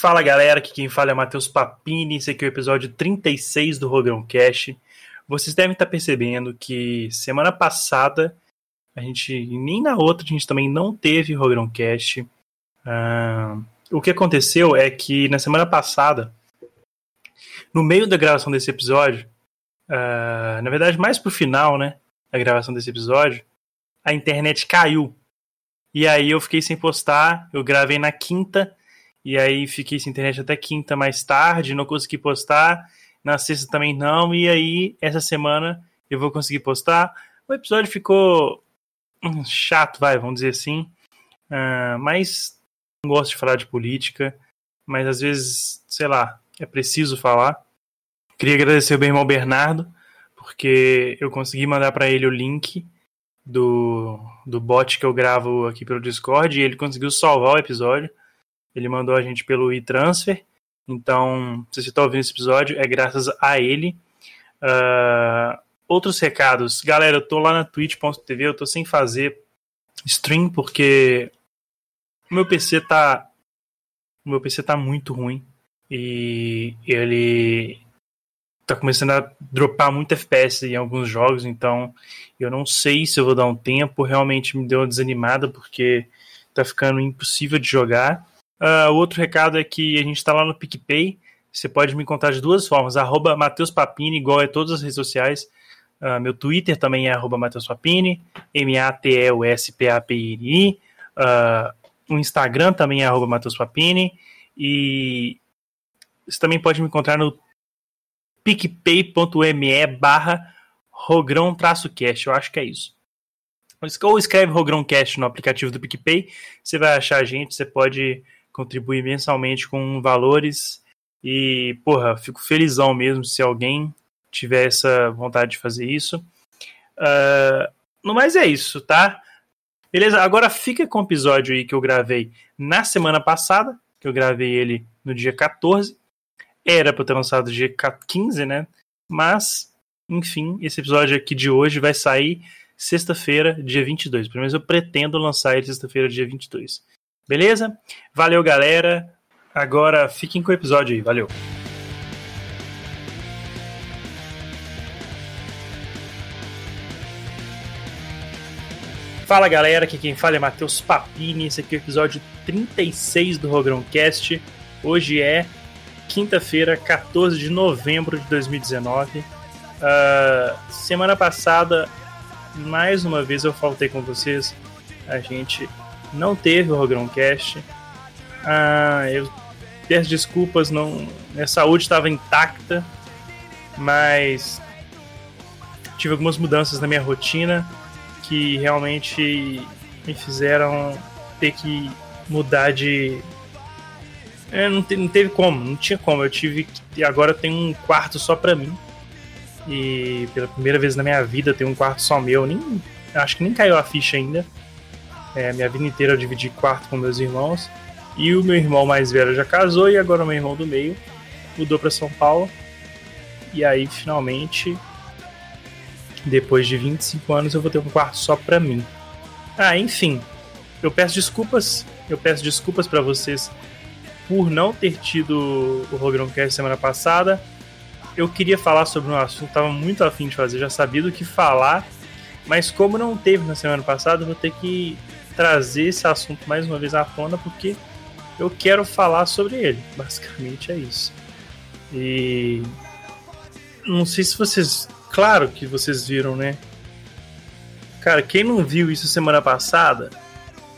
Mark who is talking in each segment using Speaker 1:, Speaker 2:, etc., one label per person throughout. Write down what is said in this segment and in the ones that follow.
Speaker 1: Fala galera, aqui quem fala é Matheus Papini, esse aqui é o episódio 36 do Rogrão Cash. Vocês devem estar percebendo que semana passada, a gente, nem na outra, a gente também não teve Rogrão Cash. Uh, o que aconteceu é que na semana passada, no meio da gravação desse episódio, uh, na verdade mais pro final, né, da gravação desse episódio, a internet caiu. E aí eu fiquei sem postar, eu gravei na quinta, e aí fiquei sem internet até quinta mais tarde, não consegui postar. Na sexta também não, e aí essa semana eu vou conseguir postar. O episódio ficou hum, chato, vai, vamos dizer assim. Uh, mas não gosto de falar de política, mas às vezes, sei lá, é preciso falar. Queria agradecer o meu irmão Bernardo, porque eu consegui mandar para ele o link do, do bot que eu gravo aqui pelo Discord e ele conseguiu salvar o episódio. Ele mandou a gente pelo e-transfer. Então, se você está ouvindo esse episódio, é graças a ele. Uh, outros recados. Galera, eu tô lá na twitch.tv, eu tô sem fazer stream porque o meu PC tá. O meu PC tá muito ruim. E ele tá começando a dropar muito FPS em alguns jogos, então eu não sei se eu vou dar um tempo. Realmente me deu uma desanimada porque tá ficando impossível de jogar. Uh, outro recado é que a gente está lá no PicPay. Você pode me encontrar de duas formas: arroba Matheus Papini, igual é todas as redes sociais. Uh, meu Twitter também é arroba Matheus Papini, M-A-T-E-U-S-P-A-P-I-N-I. Uh, o Instagram também é arroba Matheus Papini. E você também pode me encontrar no picpay.me barra rogrão-cast. Eu acho que é isso. Ou escreve Rogrão Cast no aplicativo do PicPay, você vai achar a gente, você pode contribuir mensalmente com valores. E, porra, fico felizão mesmo se alguém tiver essa vontade de fazer isso. Uh, no mais é isso, tá? Beleza? Agora fica com o episódio aí que eu gravei na semana passada, que eu gravei ele no dia 14. Era para ter lançado dia 15, né? Mas, enfim, esse episódio aqui de hoje vai sair sexta-feira, dia 22. Pelo menos eu pretendo lançar ele sexta-feira, dia 22. Beleza? Valeu, galera. Agora fiquem com o episódio aí. Valeu. Fala galera, aqui quem fala é Matheus Papini, esse aqui é o episódio 36 do Rogrão Cast. Hoje é quinta-feira, 14 de novembro de 2019. Uh, ah, semana passada, mais uma vez eu faltei com vocês. A gente não teve o Rogrão Cast. Ah, eu peço desculpas, não, minha saúde estava intacta, mas tive algumas mudanças na minha rotina que realmente me fizeram ter que mudar de. É, não, te, não teve como, não tinha como. Eu tive que. Agora tenho um quarto só pra mim. E pela primeira vez na minha vida tenho um quarto só meu. Nem, acho que nem caiu a ficha ainda. É, minha vida inteira eu dividi quarto com meus irmãos. E o meu irmão mais velho já casou e agora o meu irmão do meio mudou para São Paulo. E aí finalmente, depois de 25 anos, eu vou ter um quarto só para mim. Ah, enfim, eu peço desculpas, eu peço desculpas para vocês por não ter tido o Rogrão Cast semana passada. Eu queria falar sobre um assunto, tava muito afim de fazer, já sabia do que falar, mas como não teve na semana passada, eu vou ter que trazer esse assunto mais uma vez à tona porque eu quero falar sobre ele. Basicamente é isso. E não sei se vocês, claro que vocês viram, né? Cara, quem não viu isso semana passada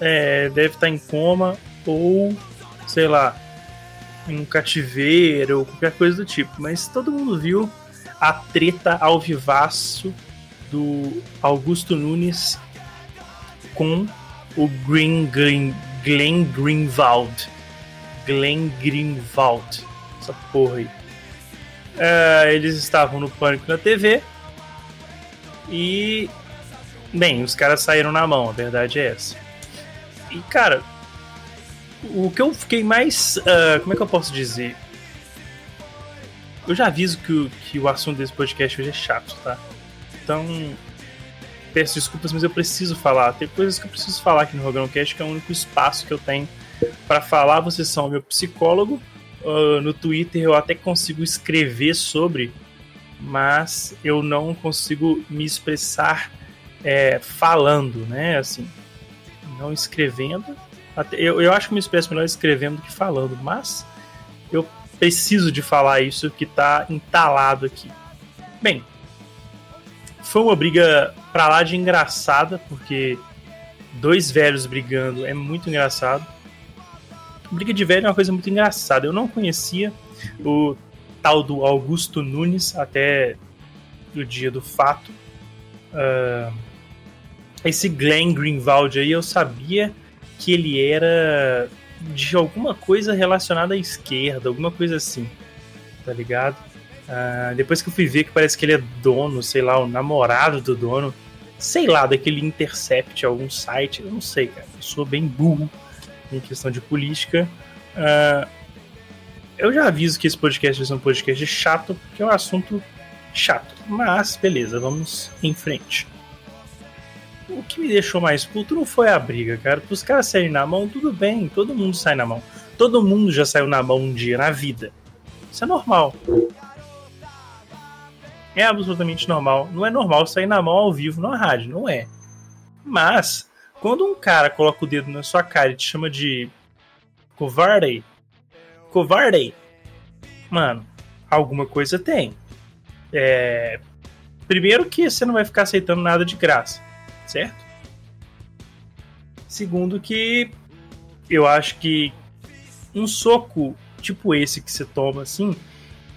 Speaker 1: é, deve estar em coma ou sei lá em um cativeiro ou qualquer coisa do tipo. Mas todo mundo viu a treta ao vivaço do Augusto Nunes com o Green, Green Glenn Greenwald. Glenn Greenwald. Essa porra aí. É, eles estavam no pânico na TV. E. Bem, os caras saíram na mão, a verdade é essa. E, cara, o que eu fiquei mais. Uh, como é que eu posso dizer? Eu já aviso que o, que o assunto desse podcast hoje é chato, tá? Então, peço desculpas, mas eu preciso falar. Tem coisas que eu preciso falar aqui no Rogrão Cast, que é o único espaço que eu tenho para falar. Vocês são meu psicólogo, uh, no Twitter eu até consigo escrever sobre, mas eu não consigo me expressar é, falando, né? Assim, não escrevendo. Até, eu, eu acho que me expresso melhor escrevendo do que falando, mas eu preciso de falar isso que está entalado aqui. Bem, foi uma briga pra lá de engraçada, porque dois velhos brigando é muito engraçado. Briga de velho é uma coisa muito engraçada. Eu não conhecia o tal do Augusto Nunes até o dia do fato. Uh, esse Glenn Greenwald aí eu sabia que ele era de alguma coisa relacionada à esquerda, alguma coisa assim, tá ligado? Uh, depois que eu fui ver que parece que ele é dono, sei lá, o namorado do dono, sei lá, daquele Intercept, algum site, eu não sei, cara. Eu sou bem burro em questão de política. Uh, eu já aviso que esse podcast vai ser um podcast chato, porque é um assunto chato. Mas, beleza, vamos em frente. O que me deixou mais puto não foi a briga, cara. Para os caras saírem na mão, tudo bem, todo mundo sai na mão. Todo mundo já saiu na mão um dia na vida. Isso é normal. É absolutamente normal. Não é normal sair na mão ao vivo na rádio, não é. Mas, quando um cara coloca o dedo na sua cara e te chama de covarde, covarde, mano, alguma coisa tem. É... Primeiro que você não vai ficar aceitando nada de graça, certo? Segundo que eu acho que um soco tipo esse que você toma assim,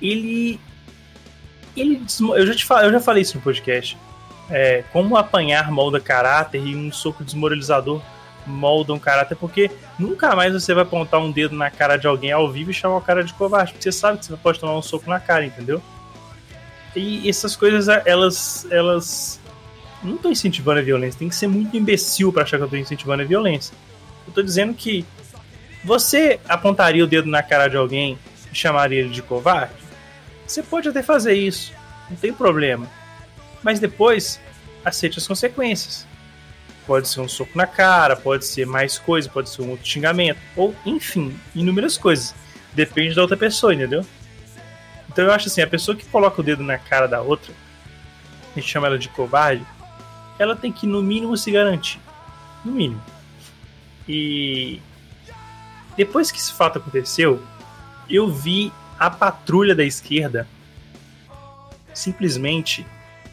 Speaker 1: ele ele eu já te falei, eu já falei isso no podcast. É, como apanhar molda caráter e um soco desmoralizador molda um caráter, porque nunca mais você vai apontar um dedo na cara de alguém ao vivo e chamar o cara de covarde, porque você sabe que você pode tomar um soco na cara, entendeu? E essas coisas, elas, elas não estão incentivando a violência. Tem que ser muito imbecil para achar que eu estou incentivando a violência. Eu estou dizendo que você apontaria o dedo na cara de alguém e chamaria ele de covarde? Você pode até fazer isso, não tem problema. Mas depois, aceite as consequências. Pode ser um soco na cara, pode ser mais coisa, pode ser um outro xingamento, ou enfim, inúmeras coisas. Depende da outra pessoa, entendeu? Então eu acho assim, a pessoa que coloca o dedo na cara da outra, a gente chama ela de covarde, ela tem que no mínimo se garantir. No mínimo. E depois que esse fato aconteceu, eu vi a patrulha da esquerda simplesmente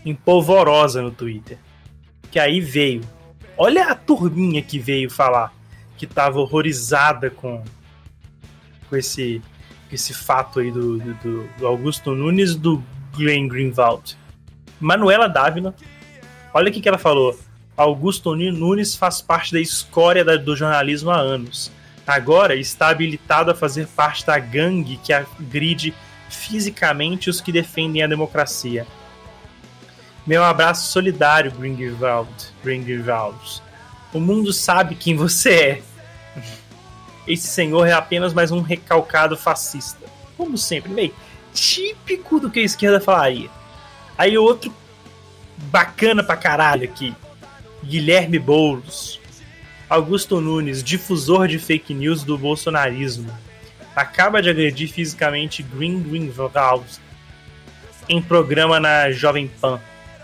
Speaker 1: empolvorosa no Twitter. Que aí veio. Olha a turminha que veio falar que tava horrorizada com, com esse, esse fato aí do, do, do Augusto Nunes do Glenn Greenwald. Manuela Dávila, olha o que, que ela falou. Augusto Nunes faz parte da escória do jornalismo há anos agora está habilitado a fazer parte da gangue que agride fisicamente os que defendem a democracia. Meu abraço solidário, Gringwald. Gringwald. O mundo sabe quem você é. Esse senhor é apenas mais um recalcado fascista. Como sempre, meio típico do que a esquerda falaria. Aí outro bacana pra caralho aqui. Guilherme Boulos. Augusto Nunes, difusor de fake news do bolsonarismo, acaba de agredir fisicamente Green Greenwald em programa na Jovem Pan.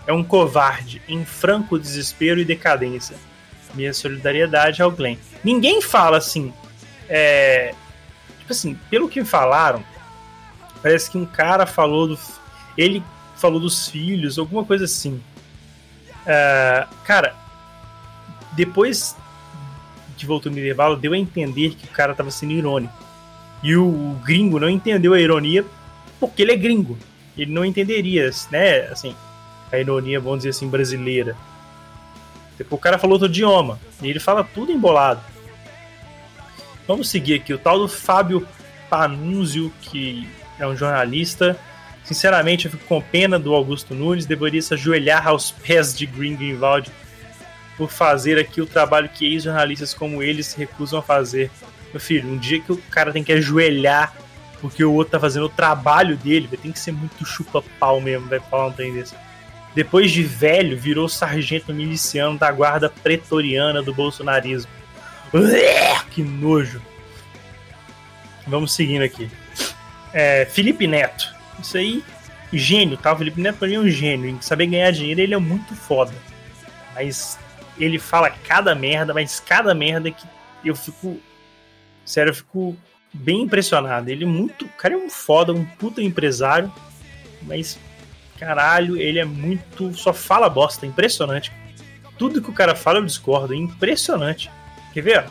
Speaker 1: É um covarde, em franco desespero e decadência. Minha solidariedade ao Glenn. Ninguém fala assim. É... Tipo assim, pelo que falaram, parece que um cara falou do. Ele falou dos filhos, alguma coisa assim. Uh, cara, depois que voltou no intervalo deu a entender que o cara tava sendo irônico. E o, o gringo não entendeu a ironia porque ele é gringo. Ele não entenderia, né? Assim, a ironia, vamos dizer assim, brasileira. Tipo, o cara falou outro idioma. E ele fala tudo embolado. Vamos seguir aqui. O tal do Fábio Panunzio, que é um jornalista. Sinceramente, eu fico com pena do Augusto Nunes. Deveria se ajoelhar aos pés de Green Greenwald por fazer aqui o trabalho que ex-jornalistas como eles recusam a fazer. Meu filho, um dia que o cara tem que ajoelhar porque o outro tá fazendo o trabalho dele, vai tem que ser muito chupa-pau mesmo, vai falar um trem desse. Depois de velho, virou sargento miliciano da guarda pretoriana do bolsonarismo. Que nojo. Vamos seguindo aqui. É, Felipe Neto. Isso aí, gênio, tá? O Felipe Neto pra mim é um gênio. Em saber ganhar dinheiro, ele é muito foda. Mas ele fala cada merda, mas cada merda que eu fico. Sério, eu fico bem impressionado. Ele é muito. O cara é um foda, um puta empresário. Mas, caralho, ele é muito. Só fala bosta. Impressionante. Tudo que o cara fala eu discordo. É impressionante. Quer ver?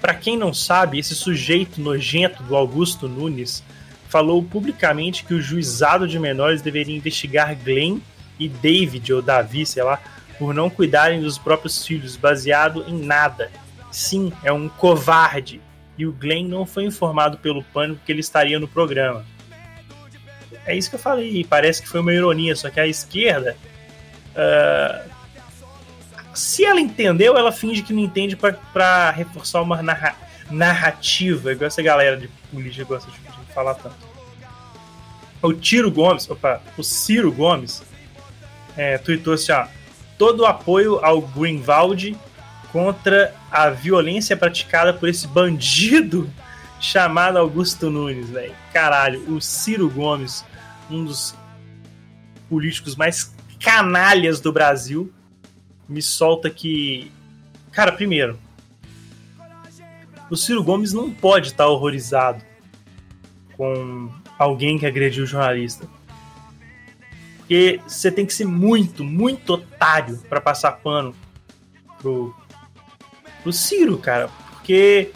Speaker 1: Para quem não sabe, esse sujeito nojento do Augusto Nunes falou publicamente que o juizado de menores deveria investigar Glenn e David, ou Davi, sei lá, por não cuidarem dos próprios filhos, baseado em nada. Sim, é um covarde. E o Glenn não foi informado pelo pânico que ele estaria no programa. É isso que eu falei, parece que foi uma ironia, só que a esquerda. Uh, se ela entendeu, ela finge que não entende para reforçar uma narra narrativa, igual essa galera de política gosta de falar tanto. O Tiro Gomes, opa, o Ciro Gomes, é, tweetou assim, ó, todo o apoio ao Greenwald contra a violência praticada por esse bandido chamado Augusto Nunes, velho. Caralho, o Ciro Gomes, um dos políticos mais canalhas do Brasil, me solta que. Cara, primeiro, o Ciro Gomes não pode estar horrorizado com alguém que agrediu o jornalista. Porque você tem que ser muito, muito otário para passar pano pro, pro Ciro, cara. Porque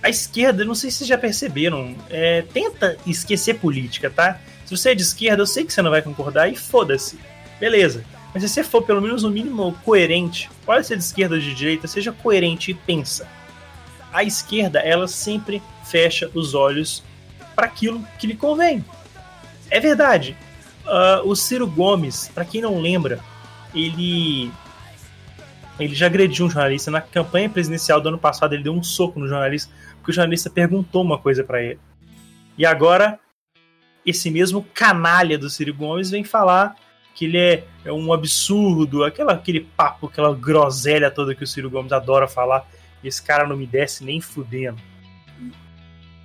Speaker 1: a esquerda, não sei se vocês já perceberam, é, tenta esquecer política, tá? Se você é de esquerda, eu sei que você não vai concordar e foda-se. Beleza. Mas se você for pelo menos no mínimo coerente, pode ser de esquerda ou de direita, seja coerente e pensa. A esquerda, ela sempre fecha os olhos para aquilo que lhe convém. É verdade. Uh, o Ciro Gomes, para quem não lembra, ele ele já agrediu um jornalista na campanha presidencial do ano passado. Ele deu um soco no jornalista porque o jornalista perguntou uma coisa para ele. E agora esse mesmo canalha do Ciro Gomes vem falar que ele é, é um absurdo, aquela, aquele papo, aquela groselha toda que o Ciro Gomes adora falar. Esse cara não me desce nem fudendo.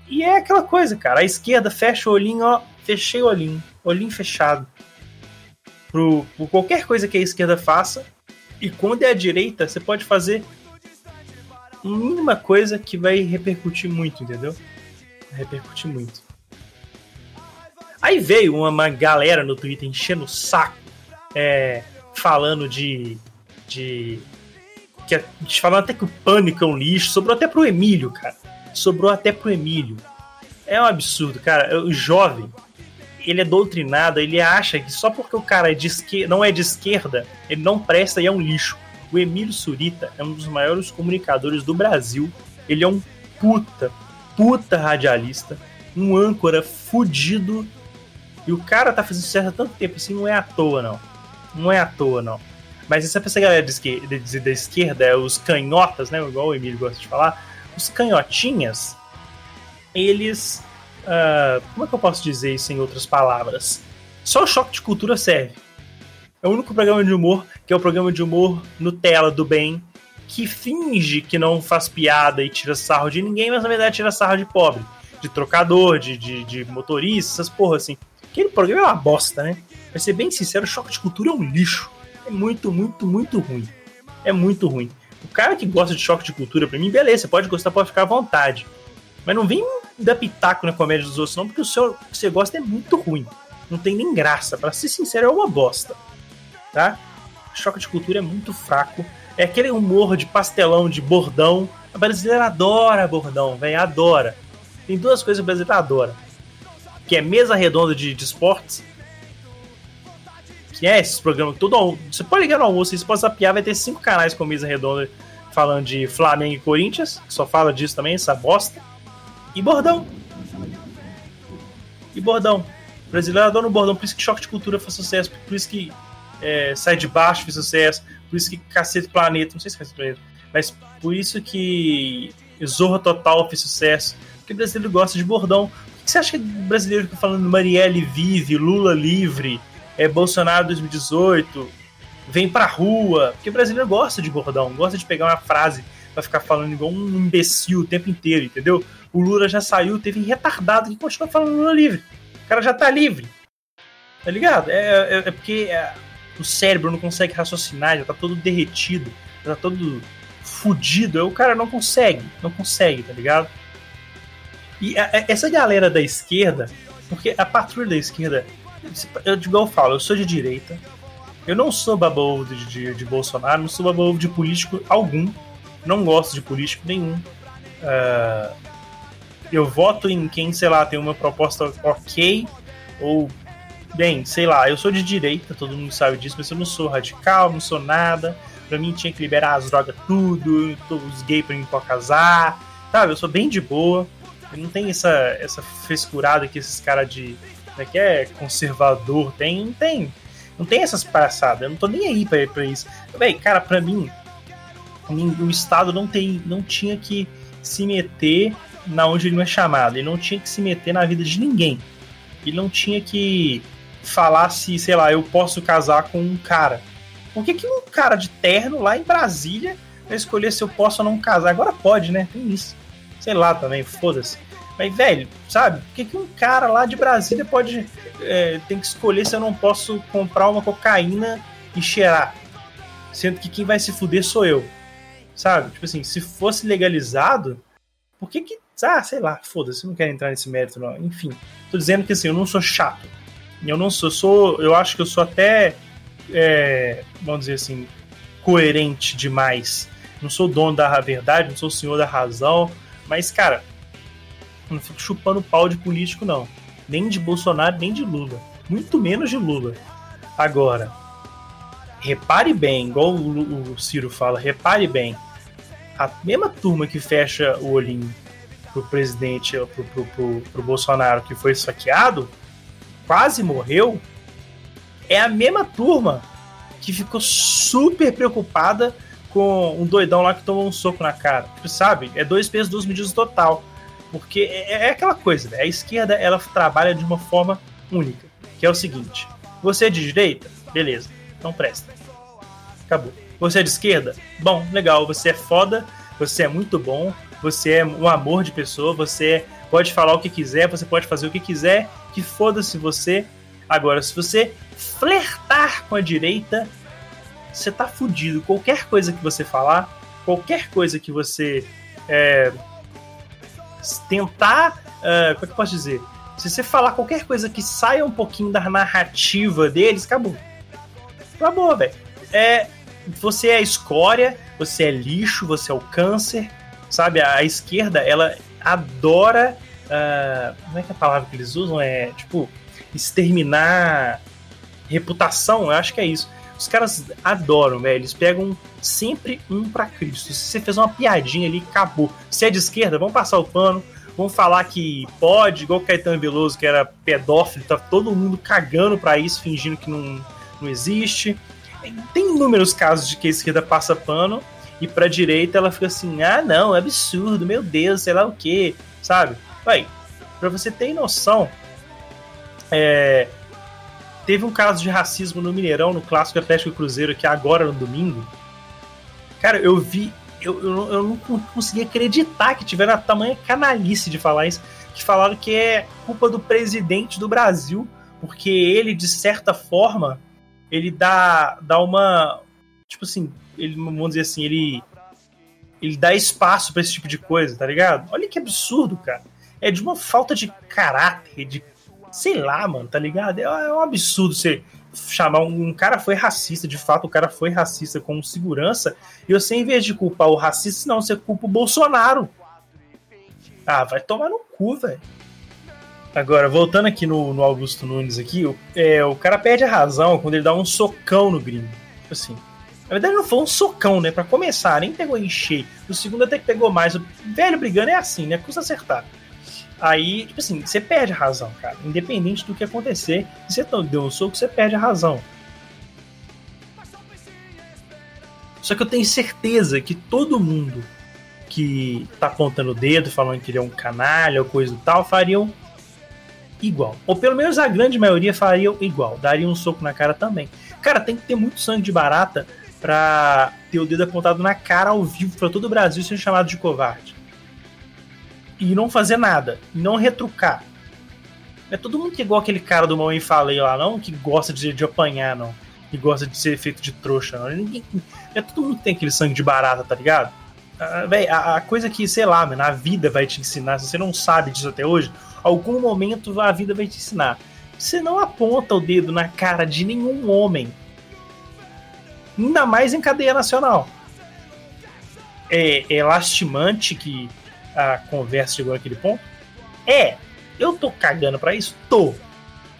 Speaker 1: E é aquela coisa, cara. A esquerda fecha o olhinho, ó. Fechei o olhinho. Olhinho fechado. Pro, por qualquer coisa que a esquerda faça. E quando é a direita, você pode fazer mínima coisa que vai repercutir muito, entendeu? Vai repercutir muito. Aí veio uma, galera no Twitter enchendo o saco, é, falando de. de. Que, falando até que o pânico é um lixo, sobrou até pro Emílio, cara. Sobrou até pro Emílio. É um absurdo, cara. O jovem, ele é doutrinado, ele acha que só porque o cara é de esquerda, não é de esquerda, ele não presta e é um lixo. O Emílio Surita é um dos maiores comunicadores do Brasil. Ele é um puta, puta radialista, um âncora fudido e o cara tá fazendo sucesso há tanto tempo assim, não é à toa, não. Não é à toa, não. Mas essa, essa galera de esquerda, da esquerda, os canhotas, né? Igual o Emílio gosta de falar. Os canhotinhas, eles. Uh, como é que eu posso dizer isso em outras palavras? Só o choque de cultura serve. É o único programa de humor que é o programa de humor Nutella do bem, que finge que não faz piada e tira sarro de ninguém, mas na verdade tira sarro de pobre, de trocador, de, de, de motorista, essas porra assim. Aquele programa é uma bosta, né? Pra ser bem sincero, o Choque de Cultura é um lixo. É muito, muito, muito ruim. É muito ruim. O cara que gosta de Choque de Cultura, pra mim, beleza, você pode gostar, pode ficar à vontade. Mas não vem dar pitaco na comédia dos outros, não, porque o seu, que você gosta é muito ruim. Não tem nem graça. Para ser sincero, é uma bosta. Tá? Choque de Cultura é muito fraco. É aquele humor de pastelão, de bordão. A brasileira adora bordão, velho, adora. Tem duas coisas que a brasileira adora que é mesa redonda de, de esportes. Que é esses programas. Todo, você pode ligar no almoço, você pode zapiar, vai ter cinco canais com mesa redonda falando de Flamengo e Corinthians, que só fala disso também, essa bosta. E bordão. E bordão. O brasileiro adora o bordão, por isso que Choque de Cultura faz sucesso, por isso que é, Sai de Baixo fez sucesso, por isso que Cacete Planeta, não sei se Cacete Planeta, mas por isso que Zorra Total fez sucesso, porque o brasileiro gosta de bordão, que você acha que o brasileiro fica falando Marielle vive, Lula livre, é Bolsonaro 2018, vem pra rua? Porque o brasileiro gosta de bordão, gosta de pegar uma frase vai ficar falando igual um imbecil o tempo inteiro, entendeu? O Lula já saiu, teve retardado que continua falando Lula livre. O cara já tá livre. Tá ligado? É, é, é porque é, o cérebro não consegue raciocinar, já tá todo derretido, já tá todo fudido. O cara não consegue, não consegue, tá ligado? E a, a, essa galera da esquerda, porque a patrulha da esquerda, eu, igual eu falo, eu sou de direita, eu não sou babaovo de, de, de, Bolsonaro, não sou babaovo de político algum, não gosto de político nenhum. Uh, eu voto em quem, sei lá, tem uma proposta ok, ou, bem, sei lá, eu sou de direita, todo mundo sabe disso, mas eu não sou radical, não sou nada. Pra mim tinha que liberar as drogas tudo, os gays pra mim pra casar, sabe? Eu sou bem de boa. Não tem essa, essa frescurada que esses caras de. É que é? Conservador tem. Tem. Não tem essas palhaçadas. Eu não tô nem aí pra, pra isso. Véi, cara, pra mim, o Estado não, tem, não tinha que se meter na onde ele não é chamado. Ele não tinha que se meter na vida de ninguém. Ele não tinha que falar se, sei lá, eu posso casar com um cara. Por que, que um cara de terno lá em Brasília vai escolher se eu posso ou não casar? Agora pode, né? Tem isso. Sei lá também, foda-se. Mas, velho, sabe? Por que, que um cara lá de Brasília pode. É, tem que escolher se eu não posso comprar uma cocaína e cheirar? Sendo que quem vai se fuder sou eu. Sabe? Tipo assim, se fosse legalizado, por que que. Ah, sei lá, foda-se, não quero entrar nesse mérito, não. Enfim, tô dizendo que assim, eu não sou chato. Eu não sou, sou eu acho que eu sou até, é, vamos dizer assim, coerente demais. Não sou dono da verdade, não sou o senhor da razão, mas, cara, não fico chupando pau de político, não. Nem de Bolsonaro, nem de Lula. Muito menos de Lula. Agora, repare bem, igual o, o Ciro fala, repare bem. A mesma turma que fecha o olhinho pro presidente, pro, pro, pro, pro Bolsonaro que foi saqueado, quase morreu, é a mesma turma que ficou super preocupada com um doidão lá que tomou um soco na cara. Sabe? É dois pesos, duas medidas total. Porque é, é aquela coisa, né? a esquerda ela trabalha de uma forma única, que é o seguinte: você é de direita, beleza, não presta. Acabou. Você é de esquerda? Bom, legal, você é foda, você é muito bom, você é um amor de pessoa, você pode falar o que quiser, você pode fazer o que quiser, que foda-se você. Agora, se você flertar com a direita, você tá fudido. Qualquer coisa que você falar, qualquer coisa que você é, tentar. Uh, como é que eu posso dizer? Se você falar qualquer coisa que saia um pouquinho da narrativa deles, acabou. Acabou, velho. É, você é escória, você é lixo, você é o câncer, sabe? A, a esquerda, ela adora. Uh, como é que é a palavra que eles usam? É tipo exterminar reputação, eu acho que é isso. Os caras adoram, velho. Eles pegam sempre um para Cristo. Se você fez uma piadinha ali, acabou. Se é de esquerda, vamos passar o pano. Vamos falar que pode, igual o Caetano Veloso, que era pedófilo, tá todo mundo cagando para isso, fingindo que não, não existe. Tem inúmeros casos de que a esquerda passa pano e pra direita ela fica assim: ah, não, é absurdo, meu Deus, sei lá o que, sabe? Vai, pra você ter noção, é, Teve um caso de racismo no Mineirão, no clássico Atlético Cruzeiro, que agora no domingo. Cara, eu vi. Eu, eu, eu não consegui acreditar que tiveram a tamanha canalice de falar isso. Que falaram que é culpa do presidente do Brasil, porque ele, de certa forma, ele dá, dá uma. Tipo assim, ele, vamos dizer assim, ele. Ele dá espaço para esse tipo de coisa, tá ligado? Olha que absurdo, cara. É de uma falta de caráter, de sei lá, mano, tá ligado? É, é um absurdo você chamar um, um, cara foi racista, de fato, o cara foi racista com segurança, e você, em vez de culpar o racista, não, você culpa o Bolsonaro. Ah, vai tomar no cu, velho. Agora, voltando aqui no, no Augusto Nunes aqui, o, é, o cara perde a razão quando ele dá um socão no gringo. Tipo assim. Na verdade, não foi um socão, né? Pra começar, nem pegou em cheio. O segundo até que pegou mais. O velho brigando é assim, né? Custa acertar. Aí, tipo assim, você perde a razão, cara. Independente do que acontecer, se você deu um soco, você perde a razão. Só que eu tenho certeza que todo mundo que tá apontando o dedo, falando que ele é um canalha ou coisa e tal, fariam igual. Ou pelo menos a grande maioria fariam igual, daria um soco na cara também. Cara, tem que ter muito sangue de barata pra ter o dedo apontado na cara ao vivo para todo o Brasil ser chamado de covarde. E não fazer nada, e não retrucar. É todo mundo que é igual aquele cara do Mãe Falei lá, não, que gosta de, de apanhar, não. Que gosta de ser feito de trouxa, não. Ninguém, é todo mundo que tem aquele sangue de barata, tá ligado? Ah, véi, a, a, coisa que, sei lá, mano, a vida vai te ensinar, se você não sabe disso até hoje, algum momento a vida vai te ensinar. Você não aponta o dedo na cara de nenhum homem. Ainda mais em cadeia nacional. É, é lastimante que a conversa chegou naquele ponto? É. Eu tô cagando pra isso? Tô.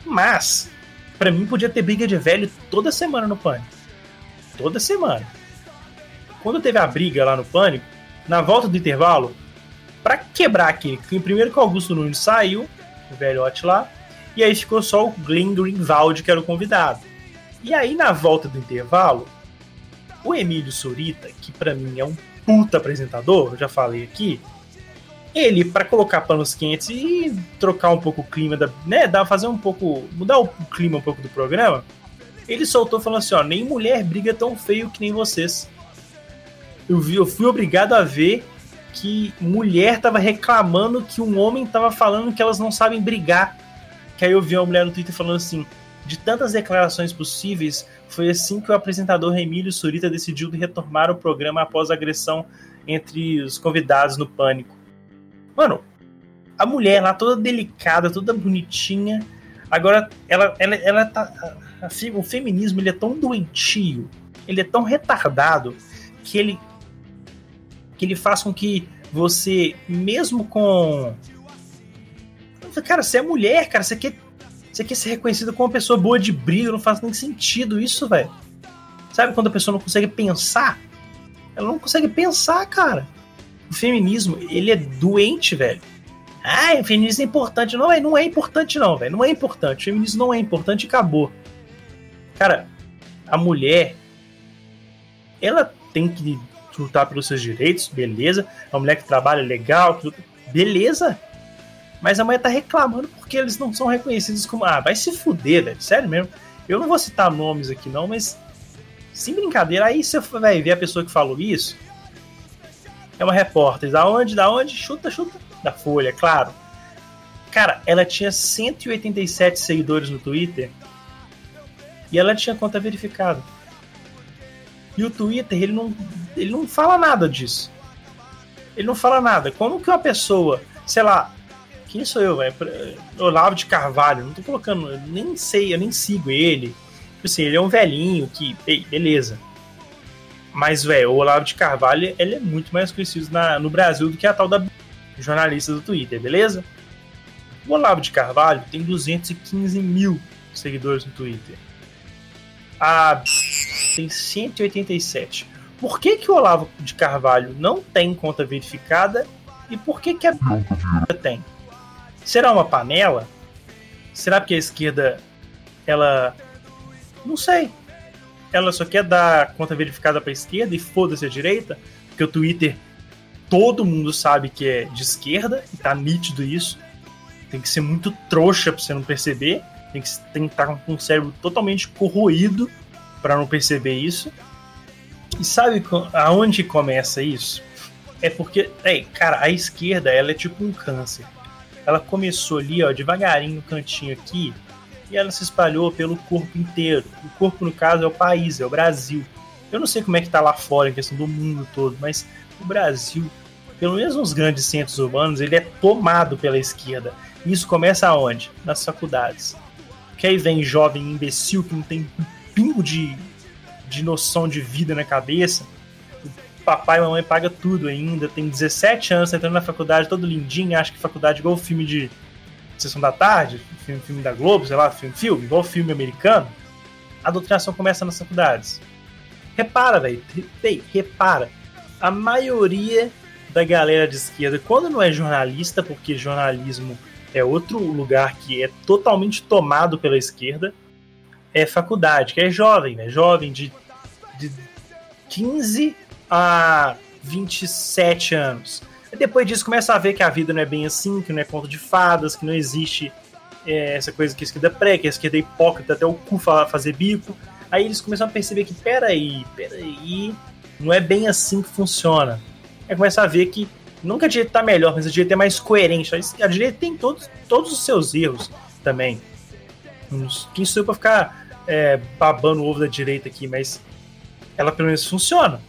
Speaker 1: Mas, para mim podia ter briga de velho toda semana no Pânico. Toda semana. Quando teve a briga lá no Pânico, na volta do intervalo, para quebrar aquele, primeiro que o Augusto Nunes saiu, o velhote lá, e aí ficou só o Glenn Greenwald, que era o convidado. E aí, na volta do intervalo, o Emílio Surita, que para mim é um puta apresentador, eu já falei aqui, ele, para colocar panos quentes e trocar um pouco o clima, da, né, dar, fazer um pouco, mudar o clima um pouco do programa, ele soltou falando assim, ó, nem mulher briga tão feio que nem vocês. Eu, vi, eu fui obrigado a ver que mulher tava reclamando que um homem tava falando que elas não sabem brigar. Que aí eu vi uma mulher no Twitter falando assim: de tantas declarações possíveis, foi assim que o apresentador Emílio Surita decidiu retomar o programa após a agressão entre os convidados no Pânico. Mano, a mulher lá toda delicada, toda bonitinha, agora ela, ela, ela tá. A, a, o feminismo ele é tão doentio, ele é tão retardado, que ele. que ele faz com que você, mesmo com Cara, você é mulher, cara, você quer, você quer ser reconhecida como uma pessoa boa de briga, não faz nem sentido isso, velho. Sabe quando a pessoa não consegue pensar? Ela não consegue pensar, cara. O feminismo, ele é doente, velho. Ah, o feminismo é importante. Não, é, não é importante, não, velho. Não é importante. O feminismo não é importante e acabou. Cara, a mulher, ela tem que lutar pelos seus direitos, beleza. A mulher que trabalha legal, beleza. Mas a mulher tá reclamando porque eles não são reconhecidos como. Ah, vai se fuder, velho. Sério mesmo. Eu não vou citar nomes aqui, não, mas. Sem brincadeira, aí você vai ver a pessoa que falou isso. É uma repórter. Da onde? Da onde? Chuta, chuta. Da Folha, claro. Cara, ela tinha 187 seguidores no Twitter. E ela tinha conta verificada. E o Twitter, ele não, ele não fala nada disso. Ele não fala nada. Como que uma pessoa, sei lá, quem sou eu, velho? Olavo de Carvalho, não tô colocando, nem sei, eu nem sigo ele. Tipo assim, ele é um velhinho que, ei, beleza. Mas, velho, o Olavo de Carvalho, ele é muito mais conhecido na, no Brasil do que a tal da jornalista do Twitter, beleza? O Olavo de Carvalho tem 215 mil seguidores no Twitter. A tem 187. Por que, que o Olavo de Carvalho não tem conta verificada e por que, que a tem? Será uma panela? Será que a esquerda ela não sei. Ela só quer dar conta verificada para esquerda e foda-se a direita, porque o Twitter todo mundo sabe que é de esquerda e tá nítido isso. Tem que ser muito trouxa para você não perceber, tem que tem que estar tá com o cérebro totalmente corroído para não perceber isso. E sabe aonde começa isso? É porque, ei, cara, a esquerda ela é tipo um câncer ela começou ali, ó, devagarinho no cantinho aqui, e ela se espalhou pelo corpo inteiro. O corpo, no caso, é o país, é o Brasil. Eu não sei como é que tá lá fora, em questão do mundo todo, mas o Brasil, pelo menos nos grandes centros urbanos, ele é tomado pela esquerda. E isso começa aonde? Nas faculdades. Que aí vem jovem imbecil que não tem um pingo de, de noção de vida na cabeça, papai e mamãe paga tudo ainda, tem 17 anos, tá entrando na faculdade todo lindinho, acha que faculdade é igual filme de sessão da tarde, filme, filme da Globo, sei lá, filme, filme, igual filme americano. A doutrinação começa nas faculdades. Repara, velho, repara. A maioria da galera de esquerda, quando não é jornalista, porque jornalismo é outro lugar que é totalmente tomado pela esquerda, é faculdade, que é jovem, né? Jovem de, de 15 a 27 anos. Depois disso começa a ver que a vida não é bem assim, que não é conto de fadas, que não existe é, essa coisa que a esquerda pré, que a esquerda é hipócrita até o cu fazer bico. Aí eles começam a perceber que, peraí, peraí, não é bem assim que funciona. Aí começa a ver que nunca a direita tá melhor, mas a direita é mais coerente. A direita tem todos, todos os seus erros também. Quem sou eu pra ficar é, babando o ovo da direita aqui, mas ela pelo menos funciona.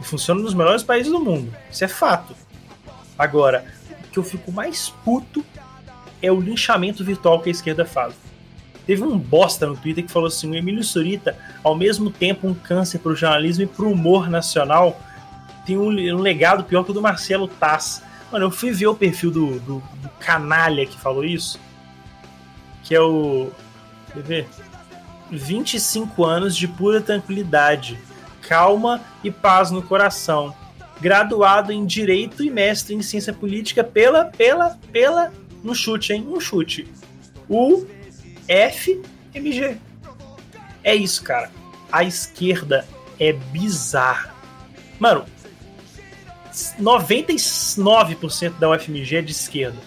Speaker 1: E funciona nos melhores países do mundo. Isso é fato. Agora, o que eu fico mais puto é o linchamento virtual que a esquerda faz. Teve um bosta no Twitter que falou assim: o Emílio Surita, ao mesmo tempo um câncer para o jornalismo e para o humor nacional, tem um, um, legado pior que o do Marcelo Tass. Mano, eu fui ver o perfil do, do, do canalha que falou isso, que é o. Quer ver? 25 anos de pura tranquilidade, calma e paz no coração. Graduado em Direito e mestre em Ciência Política pela, pela, pela, no chute, hein? Um chute. O FMG. É isso, cara. A esquerda é bizarra. Mano, 99% da UFMG é de esquerda.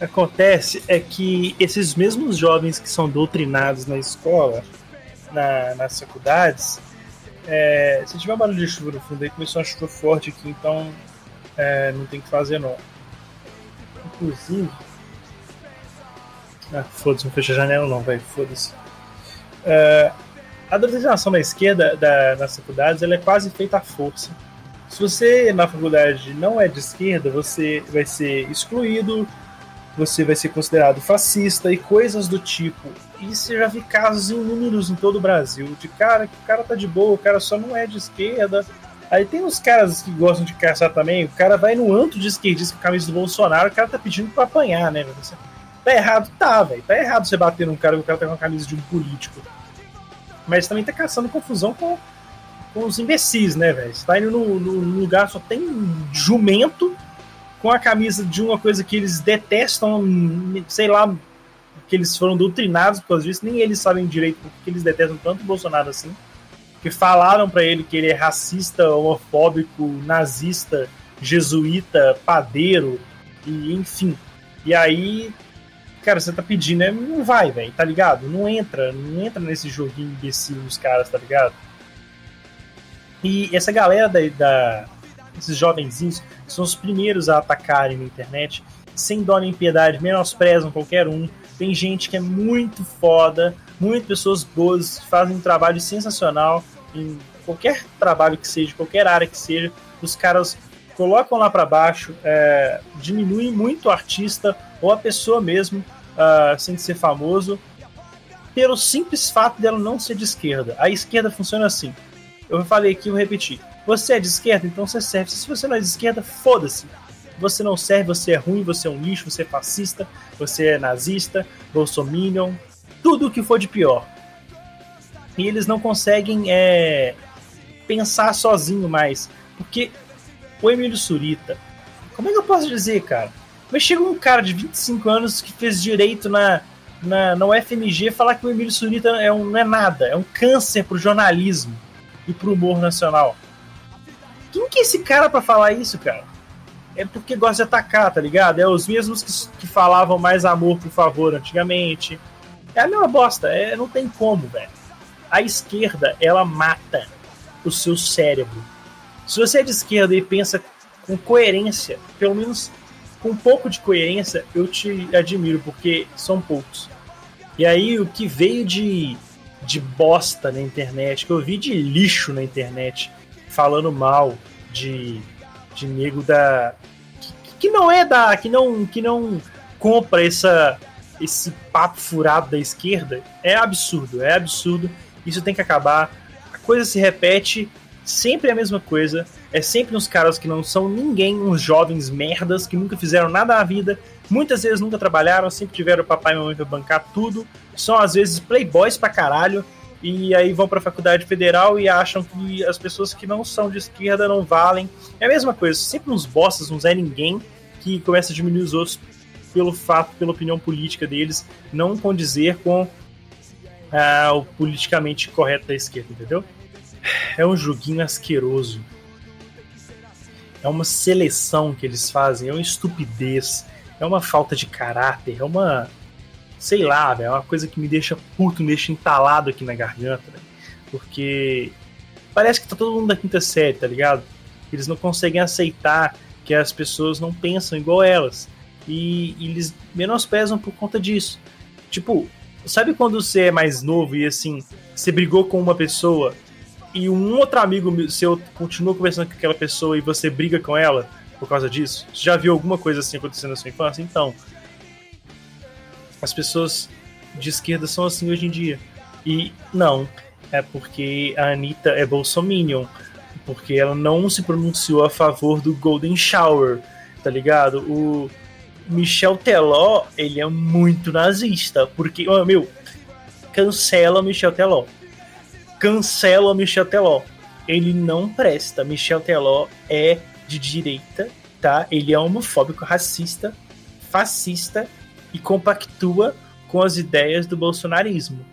Speaker 1: Acontece é que esses mesmos jovens que são doutrinados na escola, na, nas faculdades, é, se tiver barulho de chuva no fundo aí, começou uma chuva forte aqui, então é, não tem que fazer não. Inclusive, ah, foda-se, não fecha a janela não, velho, foda-se. Uh, a doutrinação da esquerda da, nas faculdades ela é quase feita à força. Se você na faculdade não é de esquerda, você vai ser excluído, você vai ser considerado fascista e coisas do tipo. E você já vi casos inúmeros em todo o Brasil de cara que o cara tá de boa, o cara só não é de esquerda. Aí tem uns caras que gostam de caçar também, o cara vai no anto de esquerdista com a camisa do Bolsonaro, o cara tá pedindo pra apanhar, né? Você Tá errado? Tá, velho. Tá errado você bater num cara que o cara tá com a camisa de um político. Mas também tá caçando confusão com, com os imbecis, né, velho? Você tá indo no, no, lugar, só tem jumento com a camisa de uma coisa que eles detestam, sei lá, que eles foram doutrinados por causa disso, nem eles sabem direito porque eles detestam tanto o Bolsonaro assim. Que falaram para ele que ele é racista, homofóbico, nazista, jesuíta, padeiro, e enfim. E aí cara, você tá pedindo, né? não vai, velho, tá ligado? Não entra, não entra nesse joguinho imbecil dos caras, tá ligado? E essa galera da, da esses jovenzinhos são os primeiros a atacarem na internet, sem dó nem piedade, menosprezam qualquer um. Tem gente que é muito foda, muitas pessoas boas, fazem um trabalho sensacional em qualquer trabalho que seja, qualquer área que seja. Os caras colocam lá para baixo, é, diminuem muito o artista ou a pessoa mesmo, uh, sem ser famoso, pelo simples fato dela não ser de esquerda. A esquerda funciona assim. Eu falei aqui, vou repetir. Você é de esquerda, então você serve. Se você não é de esquerda, foda-se. Você não serve, você é ruim, você é um lixo, você é fascista, você é nazista, bolsominion, tudo o que for de pior. E eles não conseguem é, pensar sozinho mais. Porque o Emílio Surita, como é que eu posso dizer, cara? Mas chega um cara de 25 anos que fez direito na, na, na UFMG falar que o Emílio Surita é um, não é nada, é um câncer pro jornalismo e pro humor nacional. Quem que é esse cara para falar isso, cara? É porque gosta de atacar, tá ligado? É os mesmos que, que falavam mais amor, por favor, antigamente. É a mesma bosta, é, não tem como, velho. A esquerda, ela mata o seu cérebro. Se você é de esquerda e pensa com coerência, pelo menos com um pouco de coerência, eu te admiro, porque são poucos. E aí, o que veio de, de bosta na internet, que eu vi de lixo na internet, falando mal de, de nego da. Que, não é da. que não, que não compra essa, esse papo furado da esquerda, é absurdo, é absurdo. Isso tem que acabar. A coisa se repete, sempre a mesma coisa é sempre uns caras que não são ninguém, uns jovens merdas que nunca fizeram nada na vida, muitas vezes nunca trabalharam, sempre tiveram papai e mamãe pra bancar tudo, são às vezes playboys pra caralho, e aí vão pra faculdade federal e acham que as pessoas que não são de esquerda não valem. É a mesma coisa, sempre uns bostas, uns é ninguém, que começa a diminuir os outros pelo fato, pela opinião política deles, não condizer com ah, o politicamente correto da esquerda, entendeu? É um joguinho asqueroso é uma seleção que eles fazem, é uma estupidez, é uma falta de caráter, é uma. Sei lá, é uma coisa que me deixa puto, me deixa entalado aqui na garganta. Véio. Porque parece que tá todo mundo da quinta série, tá ligado? Eles não conseguem aceitar que as pessoas não pensam igual elas. E, e eles menosprezam por conta disso. Tipo, sabe quando você é mais novo e assim, você brigou com uma pessoa e um outro amigo seu continua conversando com aquela pessoa e você briga com ela por causa disso? Você já viu alguma coisa assim acontecendo na sua infância? Então, as pessoas de esquerda são assim hoje em dia. E não, é porque a Anitta é bolsominion. Porque ela não se pronunciou a favor do Golden Shower, tá ligado? O Michel Teló, ele é muito nazista. Porque, oh, meu, cancela Michel Teló. Cancela Michel Teló. Ele não presta. Michel Teló é de direita, tá? Ele é homofóbico, racista, fascista e compactua com as ideias do bolsonarismo.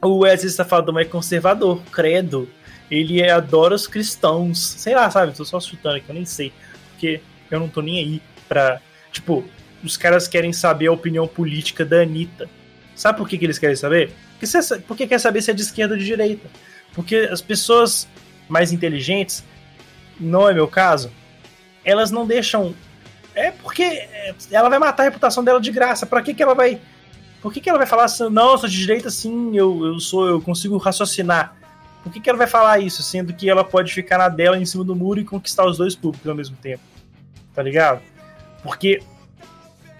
Speaker 1: O Wesley Safadão é conservador, credo. Ele adora os cristãos. Sei lá, sabe? Tô só chutando aqui, eu nem sei. Porque eu não tô nem aí pra. Tipo, os caras querem saber a opinião política da Anitta. Sabe por que, que eles querem saber? Porque, porque quer saber se é de esquerda ou de direita. Porque as pessoas mais inteligentes, não é meu caso, elas não deixam. É porque ela vai matar a reputação dela de graça. Para que, que ela vai por que, que ela vai falar assim, não, eu sou de direita sim, eu, eu sou, eu consigo raciocinar? Por que, que ela vai falar isso, sendo que ela pode ficar na dela em cima do muro e conquistar os dois públicos ao mesmo tempo? Tá ligado? Porque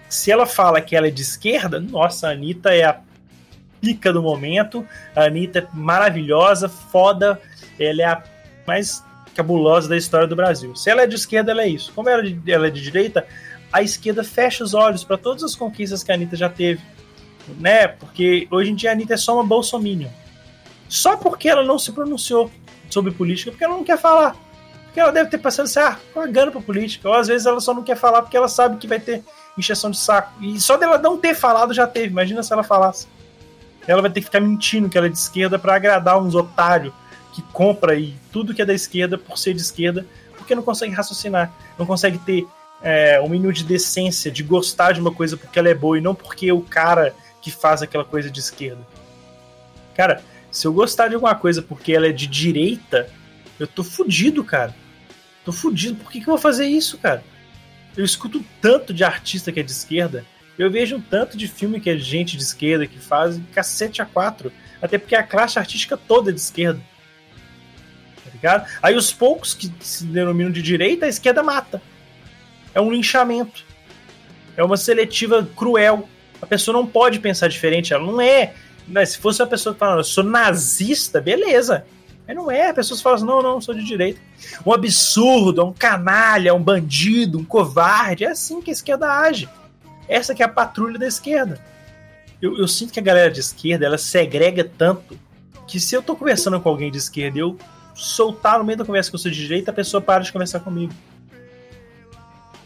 Speaker 1: se ela fala que ela é de esquerda, nossa, a Anitta é a pica do momento, a Anitta é maravilhosa, foda, ela é a mais cabulosa da história do Brasil. Se ela é de esquerda, ela é isso. Como ela é de, ela é de direita, a esquerda fecha os olhos para todas as conquistas que a Anitta já teve né? Porque hoje em dia a Anitta é só uma bolsominion. Só porque ela não se pronunciou sobre política, porque ela não quer falar. Porque ela deve ter passado assim, ah, pagando pra política. Ou às vezes ela só não quer falar porque ela sabe que vai ter injeção de saco. E só dela não ter falado já teve. Imagina se ela falasse. Ela vai ter que ficar mentindo que ela é de esquerda para agradar uns otários que compra aí tudo que é da esquerda por ser de esquerda, porque não consegue raciocinar, não consegue ter é, um mínimo de decência, de gostar de uma coisa porque ela é boa e não porque o cara que faz aquela coisa de esquerda. Cara, se eu gostar de alguma coisa porque ela é de direita, eu tô fudido, cara. Tô fudido. Por que, que eu vou fazer isso, cara? Eu escuto tanto de artista que é de esquerda. Eu vejo tanto de filme que é gente de esquerda que faz cacete a quatro. Até porque a classe artística toda é de esquerda. Tá ligado? Aí os poucos que se denominam de direita, a esquerda mata. É um linchamento. É uma seletiva cruel a pessoa não pode pensar diferente, ela não é. Né? Se fosse uma pessoa que fala, eu sou nazista, beleza. Mas não é, a pessoa fala assim, não, não, sou de direita. Um absurdo, um canalha, um bandido, um covarde. É assim que a esquerda age. Essa que é a patrulha da esquerda. Eu, eu sinto que a galera de esquerda, ela segrega tanto que se eu tô conversando com alguém de esquerda eu soltar no meio da conversa que eu sou de direita, a pessoa para de conversar comigo.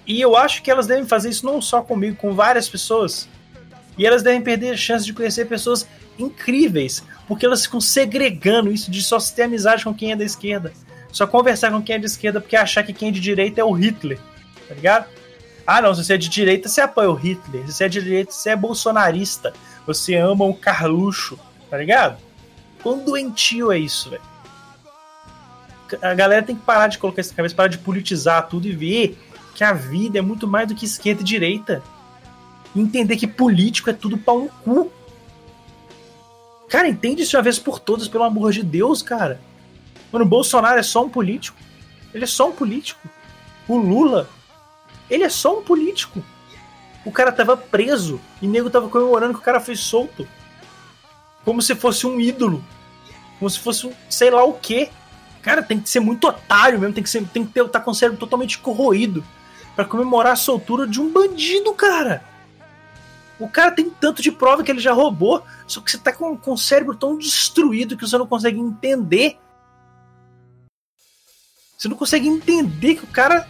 Speaker 1: E eu acho que elas devem fazer isso não só comigo, com várias pessoas. E elas devem perder a chance de conhecer pessoas incríveis, porque elas ficam segregando isso de só ter amizade com quem é da esquerda. Só conversar com quem é de esquerda porque achar que quem é de direita é o Hitler, tá ligado? Ah, não, se você é de direita, você apoia o Hitler. Se você é de direita, você é bolsonarista. Você ama o Carluxo, tá ligado? Quão doentio é isso, velho? A galera tem que parar de colocar essa cabeça, parar de politizar tudo e ver que a vida é muito mais do que esquerda e direita entender que político é tudo pau no cu. Cara, entende isso uma vez por todas, pelo amor de Deus, cara. Mano, o Bolsonaro é só um político. Ele é só um político. O Lula, ele é só um político. O cara tava preso e o nego tava comemorando que o cara foi solto. Como se fosse um ídolo. Como se fosse um sei lá o quê. Cara, tem que ser muito otário mesmo, tem que, ser, tem que ter, tá com o cérebro totalmente corroído para comemorar a soltura de um bandido, cara. O cara tem tanto de prova que ele já roubou, só que você tá com, com o cérebro tão destruído que você não consegue entender. Você não consegue entender que o cara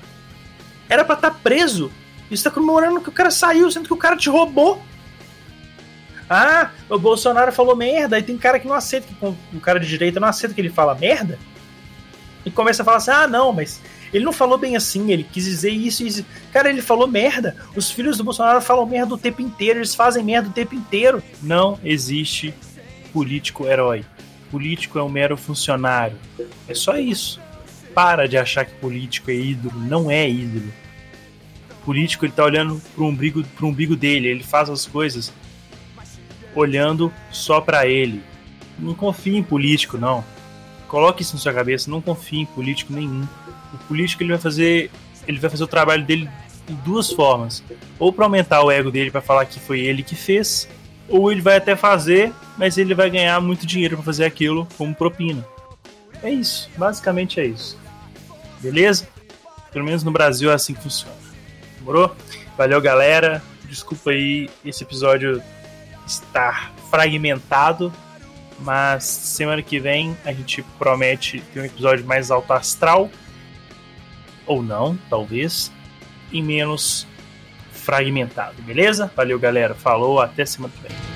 Speaker 1: era para estar tá preso. E você tá comemorando que o cara saiu, sendo que o cara te roubou. Ah, o Bolsonaro falou merda, aí tem cara que não aceita, que o cara de direita não aceita que ele fala merda. E começa a falar assim: ah, não, mas ele não falou bem assim, ele quis dizer isso e. Cara, ele falou merda. Os filhos do Bolsonaro falam merda o tempo inteiro, eles fazem merda o tempo inteiro. Não existe político herói. político é um mero funcionário. É só isso. Para de achar que político é ídolo. Não é ídolo. Político ele tá olhando pro umbigo, pro umbigo dele. Ele faz as coisas olhando só para ele. Não confie em político, não. Coloque isso na sua cabeça. Não confie em político nenhum. O político ele vai fazer, ele vai fazer o trabalho dele de duas formas. Ou para aumentar o ego dele para falar que foi ele que fez, ou ele vai até fazer, mas ele vai ganhar muito dinheiro para fazer aquilo como propina. É isso, basicamente é isso. Beleza? Pelo menos no Brasil é assim que funciona. Demorou? Valeu, galera. Desculpa aí esse episódio estar fragmentado, mas semana que vem a gente promete ter um episódio mais alto astral. Ou não, talvez. E menos fragmentado, beleza? Valeu, galera. Falou, até semana que vem.